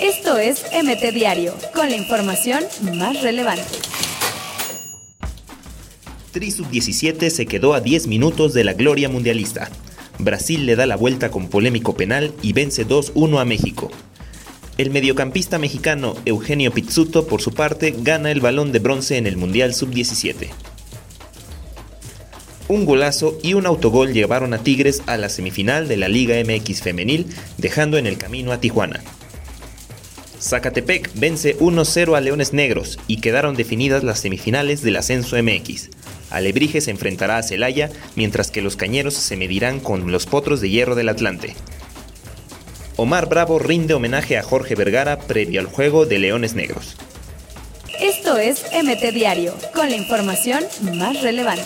Esto es MT Diario, con la información más relevante. Tri Sub-17 se quedó a 10 minutos de la gloria mundialista. Brasil le da la vuelta con polémico penal y vence 2-1 a México. El mediocampista mexicano Eugenio Pizzuto, por su parte, gana el balón de bronce en el Mundial Sub-17. Un golazo y un autogol llevaron a Tigres a la semifinal de la Liga MX femenil, dejando en el camino a Tijuana. Zacatepec vence 1-0 a Leones Negros y quedaron definidas las semifinales del Ascenso MX. Alebrije se enfrentará a Celaya, mientras que los Cañeros se medirán con los Potros de Hierro del Atlante. Omar Bravo rinde homenaje a Jorge Vergara previo al juego de Leones Negros. Esto es MT Diario, con la información más relevante.